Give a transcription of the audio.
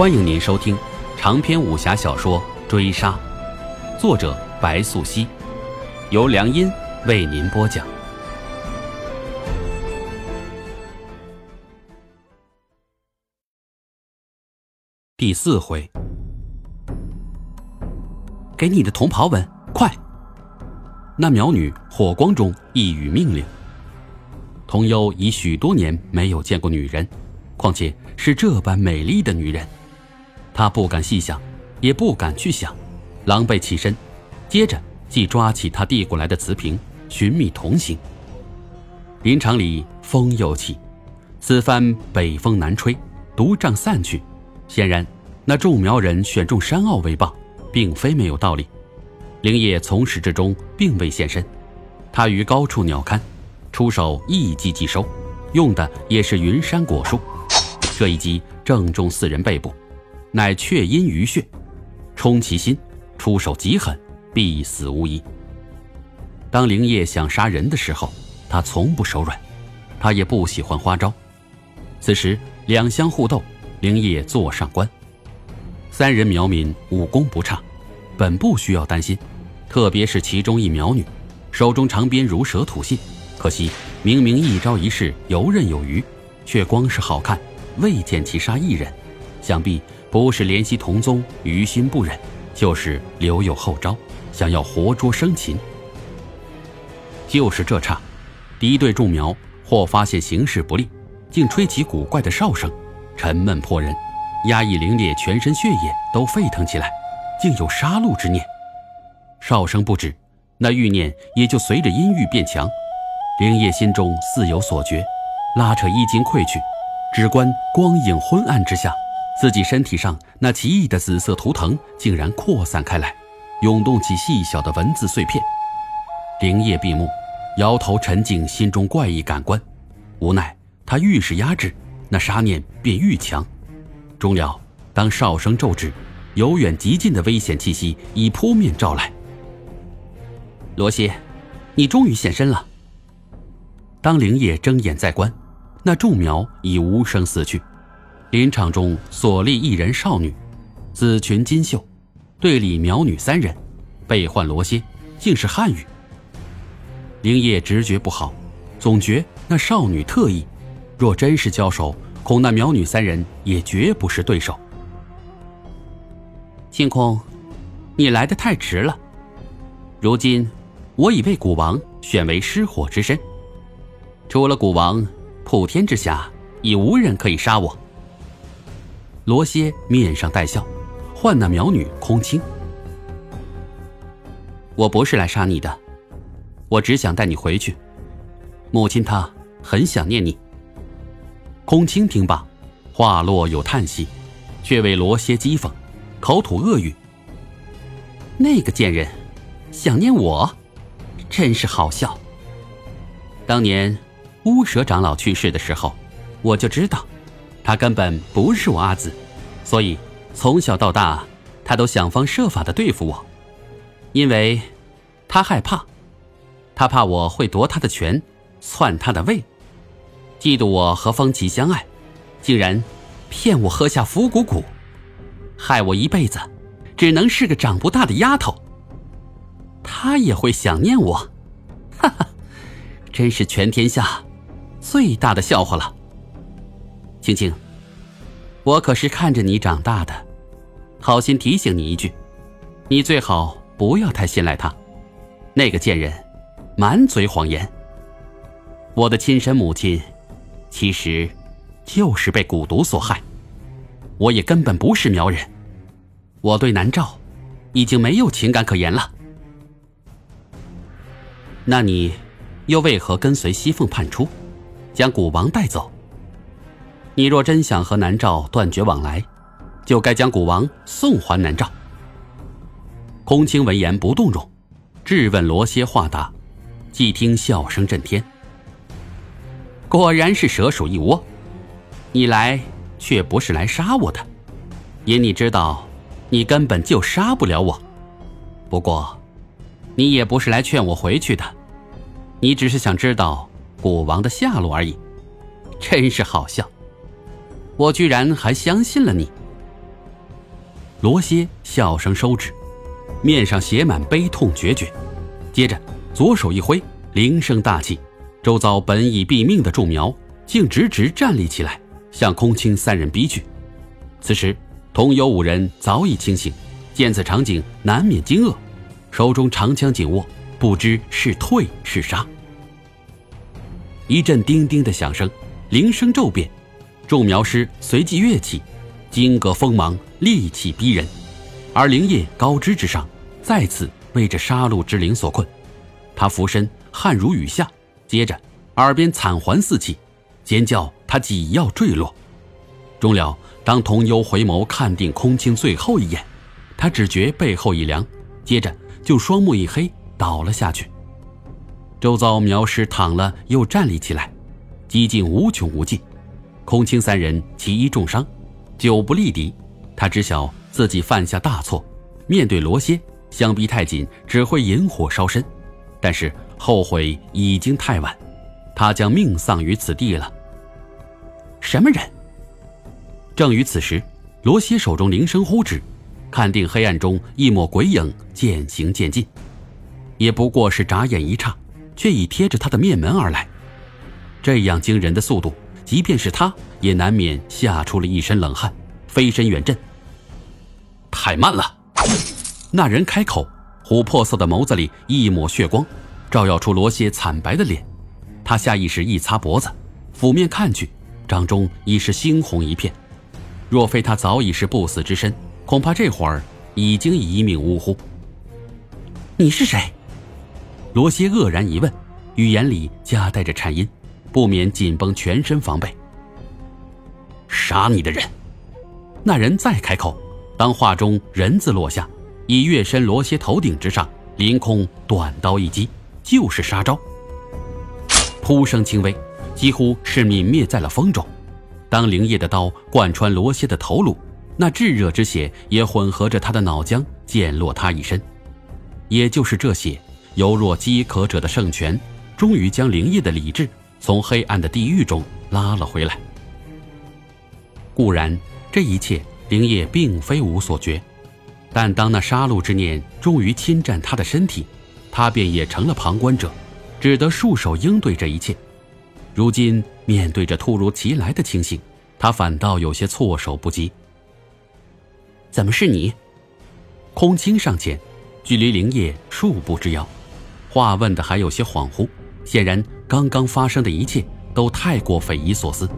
欢迎您收听长篇武侠小说《追杀》，作者白素熙，由良音为您播讲。第四回，给你的同袍吻，快！那苗女火光中一语命令。童优已许多年没有见过女人，况且是这般美丽的女人。他不敢细想，也不敢去想，狼狈起身，接着即抓起他递过来的瓷瓶，寻觅同行。林场里风又起，此番北风南吹，毒瘴散去。显然，那种苗人选中山坳为棒，并非没有道理。灵叶从始至终并未现身，他于高处鸟瞰，出手一击即收，用的也是云山果树。这一击正中四人背部。乃雀阴鱼穴，冲其心，出手极狠，必死无疑。当灵叶想杀人的时候，他从不手软，他也不喜欢花招。此时两相互斗，灵叶坐上观，三人苗民武功不差，本不需要担心。特别是其中一苗女，手中长鞭如蛇吐信，可惜明明一招一式游刃有余，却光是好看，未见其杀一人，想必。不是怜惜同宗，于心不忍，就是留有后招，想要活捉生擒。就是这刹，敌对众苗或发现形势不利，竟吹起古怪的哨声，沉闷迫人，压抑凌冽，全身血液都沸腾起来，竟有杀戮之念。哨声不止，那欲念也就随着音域变强。灵叶心中似有所觉，拉扯衣襟溃去，只观光影昏暗之下。自己身体上那奇异的紫色图腾竟然扩散开来，涌动起细小的文字碎片。灵叶闭目，摇头沉静心中怪异感官。无奈他愈是压制，那杀念便愈强。终了，当哨声骤止，由远及近的危险气息已扑面照来。罗西，你终于现身了。当灵叶睁眼再观，那众苗已无声死去。林场中所立一人少女，紫裙金袖，队里苗女三人，被换罗歇，竟是汉语。灵叶直觉不好，总觉那少女特异，若真是交手，恐那苗女三人也绝不是对手。清空，你来的太迟了。如今我已被古王选为失火之身，除了古王，普天之下已无人可以杀我。罗歇面上带笑，唤那苗女空青。我不是来杀你的，我只想带你回去。母亲她很想念你。空青听罢，话落有叹息，却为罗歇讥讽，口吐恶语。那个贱人，想念我，真是好笑。当年乌蛇长老去世的时候，我就知道。他根本不是我阿紫，所以从小到大，他都想方设法的对付我，因为，他害怕，他怕我会夺他的权，篡他的位，嫉妒我和方琪相爱，竟然骗我喝下伏骨蛊，害我一辈子只能是个长不大的丫头。他也会想念我，哈哈，真是全天下最大的笑话了。青青，我可是看着你长大的，好心提醒你一句，你最好不要太信赖他，那个贱人，满嘴谎言。我的亲生母亲，其实，就是被蛊毒所害，我也根本不是苗人，我对南诏，已经没有情感可言了。那你，又为何跟随西凤叛出，将蛊王带走？你若真想和南诏断绝往来，就该将古王送还南诏。空青闻言不动容，质问罗歇话答，既听笑声震天。果然是蛇鼠一窝，你来却不是来杀我的，因你知道，你根本就杀不了我。不过，你也不是来劝我回去的，你只是想知道古王的下落而已，真是好笑。我居然还相信了你，罗歇笑声收止，面上写满悲痛决绝，接着左手一挥，铃声大起，周遭本已毙命的众苗竟直直站立起来，向空青三人逼去。此时，同游五人早已清醒，见此场景，难免惊愕，手中长枪紧握，不知是退是杀。一阵叮叮的响声，铃声骤变，众苗师随即跃起，金戈锋芒，戾气逼人。而灵叶高枝之上，再次为这杀戮之灵所困，他俯身，汗如雨下，接着耳边惨环四起，尖叫他几要坠落。终了，当童幽回眸看定空青最后一眼，他只觉背后一凉，接着就双目一黑，倒了下去。周遭苗师躺了又站立起来，几近无穷无尽。空青三人其一重伤，久不力敌，他知晓自己犯下大错，面对罗歇，相逼太紧只会引火烧身。但是后悔已经太晚，他将命丧于此地了。什么人？正于此时，罗歇手中铃声呼之，看定黑暗中一抹鬼影渐行渐近，也不过是眨眼一刹，却已贴着他的面门而来。这样惊人的速度，即便是他也难免吓出了一身冷汗，飞身远阵。太慢了！那人开口，琥珀色的眸子里一抹血光，照耀出罗歇惨白的脸。他下意识一擦脖子，俯面看去，掌中已是猩红一片。若非他早已是不死之身，恐怕这会儿已经一命呜呼。你是谁？罗歇愕然一问，语言里夹带着颤音，不免紧绷全身防备。杀你的人！那人再开口，当话中“人”字落下，已跃身罗歇头顶之上，凌空短刀一击，就是杀招。扑声轻微，几乎是泯灭在了风中。当灵叶的刀贯穿罗歇的头颅，那炙热之血也混合着他的脑浆溅落他一身。也就是这血，犹若饥渴者的圣泉，终于将灵叶的理智从黑暗的地狱中拉了回来。固然，这一切灵叶并非无所觉，但当那杀戮之念终于侵占他的身体，他便也成了旁观者，只得束手应对这一切。如今面对着突如其来的清醒，他反倒有些措手不及。怎么是你？空青上前，距离灵叶数步之遥，话问的还有些恍惚，显然刚刚发生的一切都太过匪夷所思。